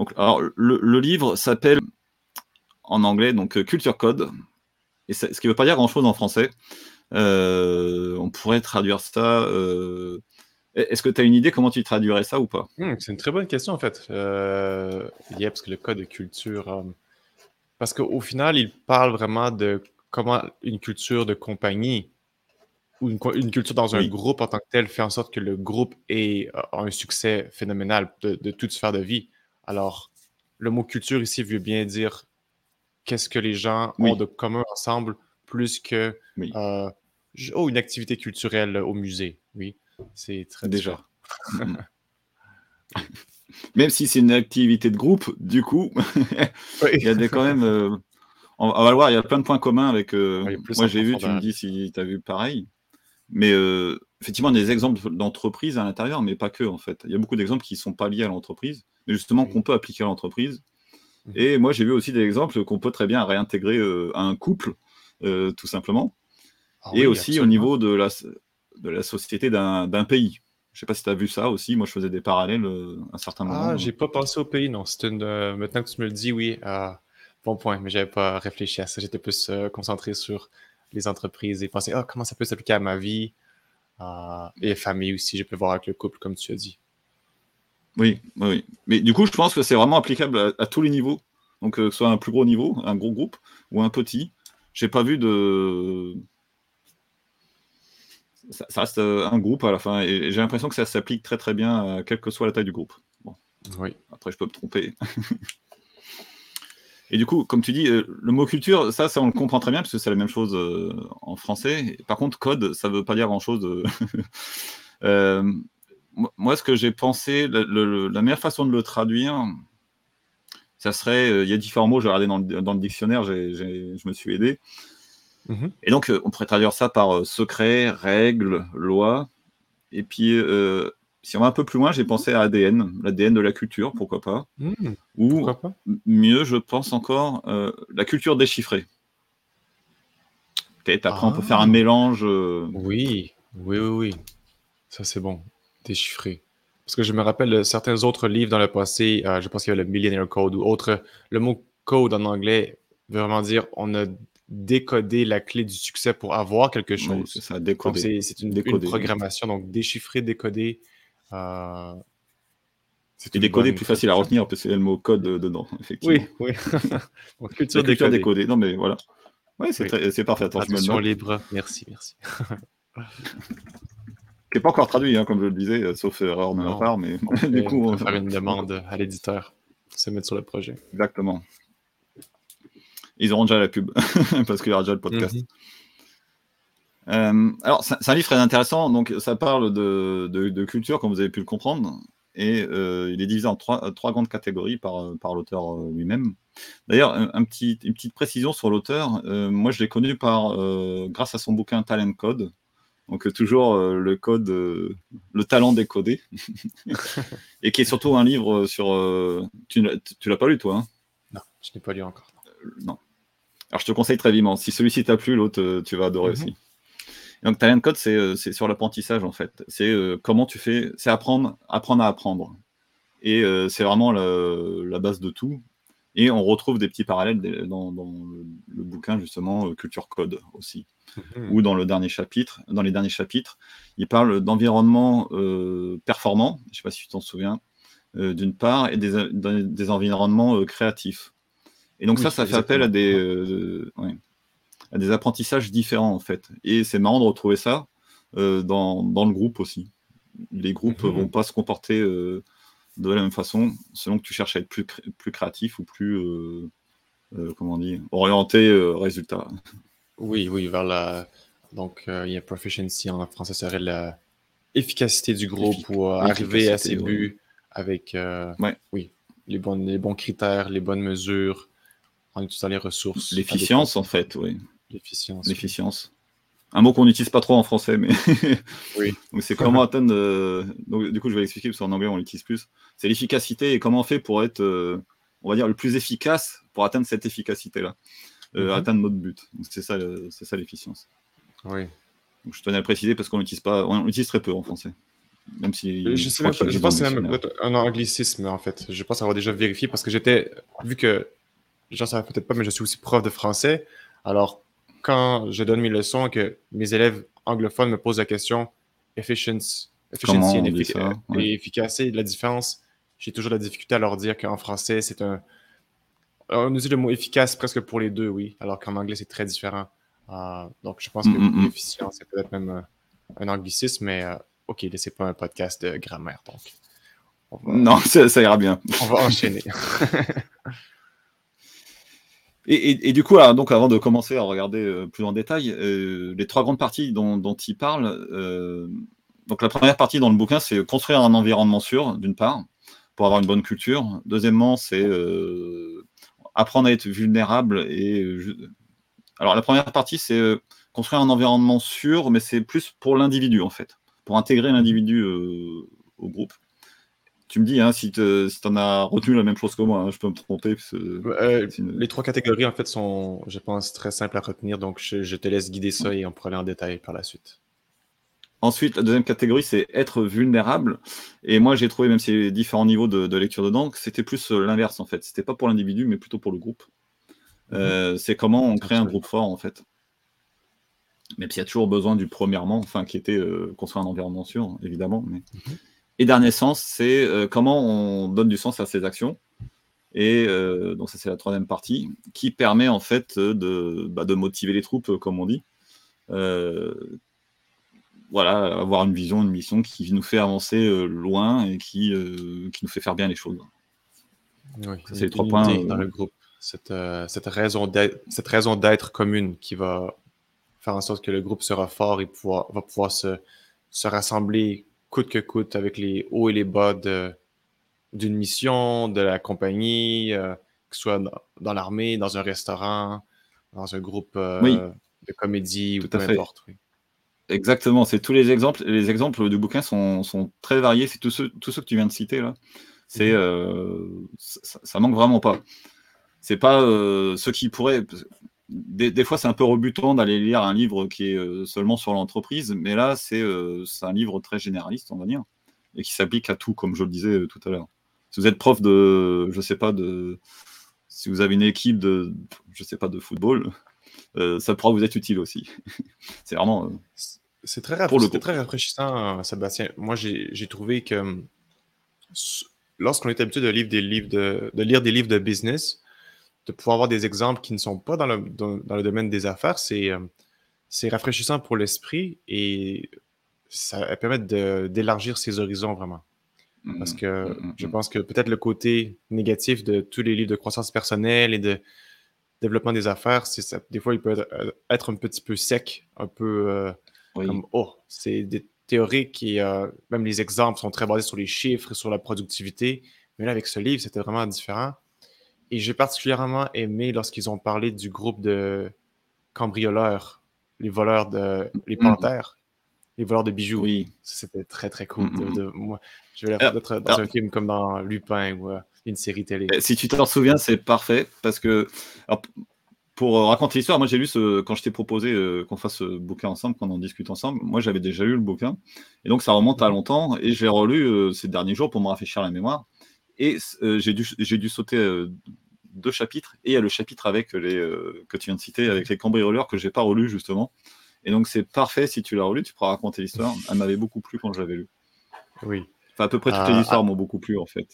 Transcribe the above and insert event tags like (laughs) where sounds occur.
Donc, alors, le, livre s'appelle en anglais donc Culture Code, et ce qui ne veut pas dire grand-chose en français. on pourrait traduire ça. Est-ce que tu as une idée comment tu traduirais ça ou pas? Hmm, C'est une très bonne question en fait. Euh, parce que le code de culture. parce qu'au final, il parle vraiment de comment une culture de compagnie ou une, culture dans un groupe en tant que tel fait en sorte que le groupe ait un succès phénoménal de, de toute sphère de vie. Alors, le mot culture ici veut bien dire qu'est-ce que les gens ont de commun ensemble plus que euh, oh, une activité culturelle au musée. Oui, c'est très déjà. (laughs) même si c'est une activité de groupe, du coup, (laughs) il y a des, quand même. Euh, on va le voir, il y a plein de points communs avec. Euh, moi, j'ai vu, tu me dis si tu as vu pareil. Mais euh, effectivement, des exemples d'entreprises à l'intérieur, mais pas que, en fait. Il y a beaucoup d'exemples qui ne sont pas liés à l'entreprise, mais justement qu'on peut appliquer à l'entreprise. Mmh. Et moi, j'ai vu aussi des exemples qu'on peut très bien réintégrer euh, à un couple, tout simplement. Ah et aussi au niveau de la, de la société d'un pays. Je ne sais pas si tu as vu ça aussi. Moi, je faisais des parallèles à un certain moment. Ah, j'ai pas pensé au pays, non. Une, maintenant que tu me le dis, oui. Bon point, mais j'avais pas réfléchi à ça. J'étais plus euh, concentré sur les entreprises et penser oh, comment ça peut s'appliquer à ma vie? euh, et famille aussi. Je peux voir avec le couple, comme tu as dit. Oui, oui. Mais du coup, je pense que c'est vraiment applicable à, tous les niveaux. Donc, euh, que ce soit un plus gros niveau, un gros groupe ou un petit. J'ai pas vu de. Ça, reste un groupe à la fin. Et j'ai l'impression que ça s'applique très très bien, quelle que soit la taille du groupe. Bon. Oui. Après, je peux me tromper. (laughs) Et du coup, comme tu dis, euh, le mot culture, ça, ça on le comprend très bien parce que c'est la même chose euh, en français. Par contre, code, ça ne veut pas dire grand-chose. Euh, (laughs) moi, ce que j'ai pensé, la meilleure façon de le traduire, ça serait, il y a différents mots, j'ai regardé dans le, dans le dictionnaire, je me suis aidé. Mm-hmm. Et donc, on pourrait traduire ça par secret, règle, loi. Et puis, si on va un peu plus loin, j'ai pensé à ADN, l'ADN de la culture, pourquoi pas. Mmh, Ou mieux, je pense encore, euh, la culture déchiffrée. Peut-être après, on peut faire un ah. mélange. Euh, oui, oui, oui, oui. Ça, c'est bon. Déchiffré. Parce que je me rappelle certains autres livres dans le passé, euh, je pense qu'il y a le Millionaire Code ou autre. Le mot code en anglais veut vraiment dire on a décodé la clé du succès pour avoir quelque chose. c'est ça, décoder. C'est une, une, programmation. Donc, déchiffrer, décoder, euh, c'est décodé plus facile à retenir parce qu'il y a le mot code dedans, (laughs) effectivement. Oui, oui. (laughs) culture, décodée. Non, mais voilà. Ouais, c'est parfait. Attention libre. Merci, merci. qui n'est pas encore traduit, hein, comme je le disais, euh, sauf erreur de ma part, mais (laughs) du coup. On va faire une demande à l'éditeur se mettre sur le projet. Exactement. Ils auront déjà la pub, parce qu'il y aura déjà le podcast. Mhm. Euh, alors, c'est un livre très intéressant. Donc, ça parle de, culture, comme vous avez pu le comprendre. Et euh, il est divisé en trois, grandes catégories par, par l'auteur euh, lui-même. D'ailleurs, un, petit, une petite précision sur l'auteur. moi, je l'ai connu par, grâce à son bouquin Talent Code. Donc, toujours le code, le talent décodé. (laughs) et qui est surtout un livre sur. tu tu l'as pas lu, toi hein? Non, je n'ai pas lu encore. non. Alors, je te conseille très vivement. Si celui-ci t'a plu, l'autre, tu vas adorer mhm. aussi. Donc, Talent Code, euh, c'est sur l'apprentissage, en fait. C'est euh, comment tu fais, c'est apprendre, apprendre à apprendre. Et euh, c'est vraiment la, base de tout. Et on retrouve des petits parallèles dans, le, bouquin, justement, Culture Code aussi. Mhm. Ou dans le dernier chapitre, dans les derniers chapitres, il parle d'environnement performant, je ne sais pas si tu t'en souviens, d'une part, et des, environnements créatifs. Et donc ça, ça fait appel à des, à des apprentissages différents en fait. Et c'est marrant de retrouver ça euh, dans, dans, le groupe aussi. Les groupes ne mhm. vont pas se comporter euh, de la même façon selon que tu cherches à être plus, plus créatif ou plus, euh, comment on dit, orienté résultat. Oui, oui, vers la. Donc, il y a proficiency en français serait la efficacité du groupe pour arriver à ses buts avec ouais. oui, les, bons, les bons critères, les bonnes mesures, en utilisant les ressources. L'efficience, en fait, oui. L'efficience. L'efficience. Un mot qu'on n'utilise pas trop en français, mais (laughs) oui. c'est comment atteindre. Euh, donc, du coup, je vais l'expliquer parce qu'en anglais, on l'utilise plus. C'est l'efficacité et comment on fait pour être, euh, on va dire, le plus efficace pour atteindre cette efficacité-là, euh, mhm. atteindre notre but. C'est ça, c'est ça l'efficience. Oui. je tenais à préciser parce qu'on l'utilise pas, on l'utilise très peu en français. même si je, sais même je pense que c'est même un anglicisme en fait. Je pense avoir déjà vérifié parce que j'étais, vu que j'en savais peut-être pas, mais je suis aussi prof de français. Alors, quand je donne mes leçons que mes élèves anglophones me posent la question efficiency, efficiency et, efficacité, la différence, j'ai toujours la difficulté à leur dire qu'en français, c'est un. On utilise le mot efficace presque pour les deux, oui, alors qu'en anglais, c'est très différent. Euh, donc, je pense que mm, mm, mm. l'efficience, c'est peut-être même euh, un anglicisme, mais euh, OK, c'est pas un podcast de grammaire, donc. Non, (laughs) ça, ira bien. On va enchaîner. (laughs) Et, du coup, donc, avant de commencer à regarder plus en détail, les trois grandes parties dont, il parle, donc la première partie dans le bouquin, c'est construire un environnement sûr, d'une part, pour avoir une bonne culture. Deuxièmement, c'est apprendre à être vulnérable. Et alors la première partie, c'est construire un environnement sûr, mais c'est plus pour l'individu en fait pour intégrer l'individu euh, au groupe. Tu me dis hein, si tu en as retenu la même chose que moi, hein, je peux me tromper. Les trois catégories, en fait, sont, je pense, très simples à retenir. Donc, je, te laisse guider ça et on pourra aller en détail par la suite. Ensuite, la deuxième catégorie, c'est être vulnérable. Et moi, j'ai trouvé, même si différents niveaux de, lecture dedans, que c'était plus euh, l'inverse, en fait. C'était pas pour l'individu, mais plutôt pour le groupe. Mhm. Euh, c'est comment on crée un groupe fort, en fait même s'il y a toujours besoin du premièrement, enfin, qui était euh, construire un environnement sûr, évidemment. Mais... Mhm. Et dernier sens, c'est euh, comment on donne du sens à ces actions. Et euh, donc ça, c'est la troisième partie, qui permet en fait de, bah, de motiver les troupes, comme on dit. voilà, avoir une vision, une mission qui nous fait avancer loin et qui, qui nous fait faire bien les choses. Oui, c'est les trois points. Dans le groupe, cette, cette raison d'être commune qui va faire en sorte que le groupe sera fort et pouvoir, va pouvoir se, se rassembler coûte que coûte avec les hauts et les bas d'une mission, de la compagnie, euh, que ce soit dans, l'armée, dans un restaurant, dans un groupe euh, de comédie ou peu importe. Exactement, c'est tous les exemples. Les exemples du bouquin sont, sont très variés. C'est tous ceux, tous ceux que tu viens de citer là. C'est, mhm. euh, ça, ça, manque vraiment pas. C'est pas ceux qui pourraient des, fois, c'est un peu rebutant d'aller lire un livre qui est euh, seulement sur l'entreprise, mais là, euh, c'est un livre très généraliste, on va dire, et qui s'applique à tout, comme je le disais euh, tout à l'heure. Si vous êtes prof de, je sais pas, de, si vous avez une équipe de, je sais pas, de football, ça pourra vous être utile aussi. (laughs) c'est vraiment. c'est très, très rafraîchissant, Sébastien. Moi, j'ai trouvé que lorsqu'on est habitué de lire des livres de, de lire des livres de business, de pouvoir avoir des exemples qui ne sont pas dans le, dans, le domaine des affaires, c'est euh, c'est rafraîchissant pour l'esprit et ça permet d'élargir ses horizons vraiment. Parce que mmh, mmh, mmh, je pense que peut-être le côté négatif de tous les livres de croissance personnelle et de développement des affaires, c'est ça. Des fois, il peut être, être, un petit peu sec, un peu euh, comme oh, c'est des théoriques et euh, même les exemples sont très basés sur les chiffres et sur la productivité. Mais là, avec ce livre, c'était vraiment différent. Et j'ai particulièrement aimé lorsqu'ils ont parlé du groupe de cambrioleurs, les voleurs de. les panthères, les voleurs de bijoux. Oui. C'était très, très cool. De, moi, je vais l'être dans un film comme dans Lupin ou euh, une série télé. Eh, si tu t'en souviens, c'est parfait parce que. pour raconter l'histoire, moi j'ai lu ce, quand je t'ai proposé euh, qu'on fasse ce bouquin ensemble, qu'on en discute ensemble, moi j'avais déjà lu le bouquin, et donc ça remonte à mm. longtemps, et je l'ai relu euh, ces derniers jours pour me rafraîchir la mémoire. Et j'ai dû, dû, sauter deux chapitres, et il y a le chapitre avec les, euh, que tu viens de citer, avec les cambrioleurs que j'ai pas relu justement. Et donc c'est parfait si tu l'as relu, tu pourras raconter l'histoire. Elle m'avait beaucoup plu quand je l'avais lu. Oui. Enfin, à peu près toutes les histoires ah. m'ont beaucoup plu en fait.